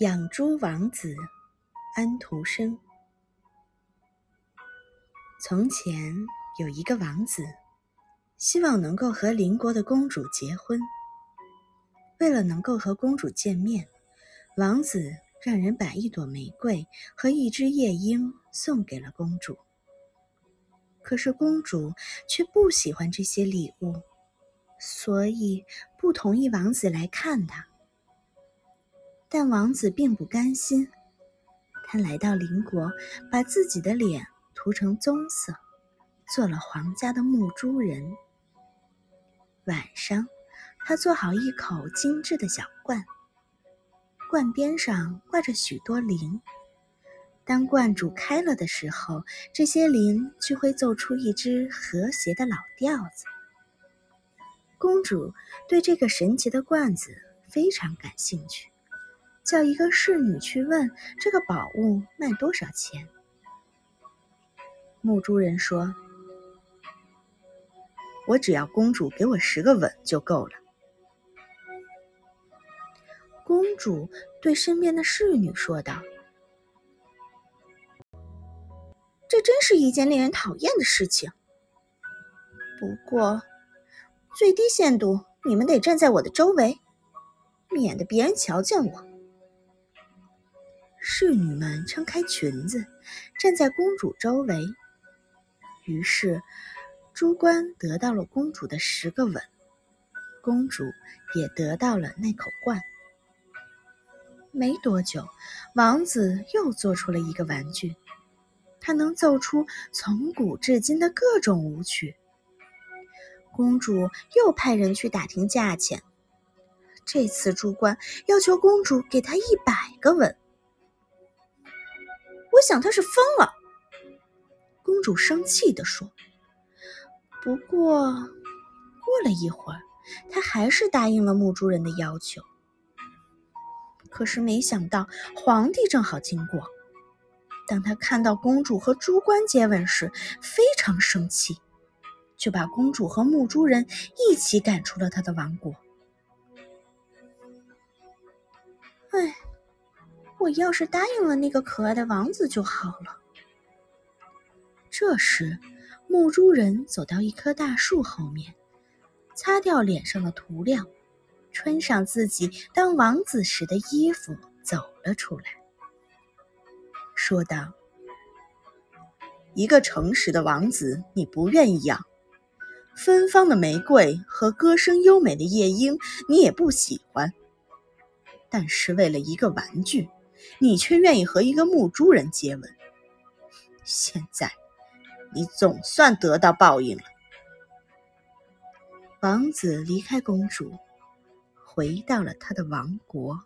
养猪王子安徒生。从前有一个王子，希望能够和邻国的公主结婚。为了能够和公主见面，王子让人把一朵玫瑰和一只夜莺送给了公主。可是公主却不喜欢这些礼物，所以不同意王子来看她。但王子并不甘心，他来到邻国，把自己的脸涂成棕色，做了皇家的木珠人。晚上，他做好一口精致的小罐，罐边上挂着许多铃。当罐煮开了的时候，这些铃就会奏出一支和谐的老调子。公主对这个神奇的罐子非常感兴趣。叫一个侍女去问这个宝物卖多少钱。木珠人说：“我只要公主给我十个吻就够了。”公主对身边的侍女说道：“这真是一件令人讨厌的事情。不过，最低限度你们得站在我的周围，免得别人瞧见我。”侍女们撑开裙子，站在公主周围。于是，猪倌得到了公主的十个吻，公主也得到了那口罐。没多久，王子又做出了一个玩具，他能奏出从古至今的各种舞曲。公主又派人去打听价钱，这次猪倌要求公主给他一百个吻。我想他是疯了，公主生气地说。不过，过了一会儿，她还是答应了木珠人的要求。可是没想到，皇帝正好经过。当他看到公主和猪倌接吻时，非常生气，就把公主和木珠人一起赶出了他的王国。我要是答应了那个可爱的王子就好了。这时，木珠人走到一棵大树后面，擦掉脸上的涂料，穿上自己当王子时的衣服，走了出来，说道：“一个诚实的王子，你不愿意养；芬芳的玫瑰和歌声优美的夜莺，你也不喜欢。但是为了一个玩具。”你却愿意和一个牧猪人接吻，现在你总算得到报应了。王子离开公主，回到了他的王国。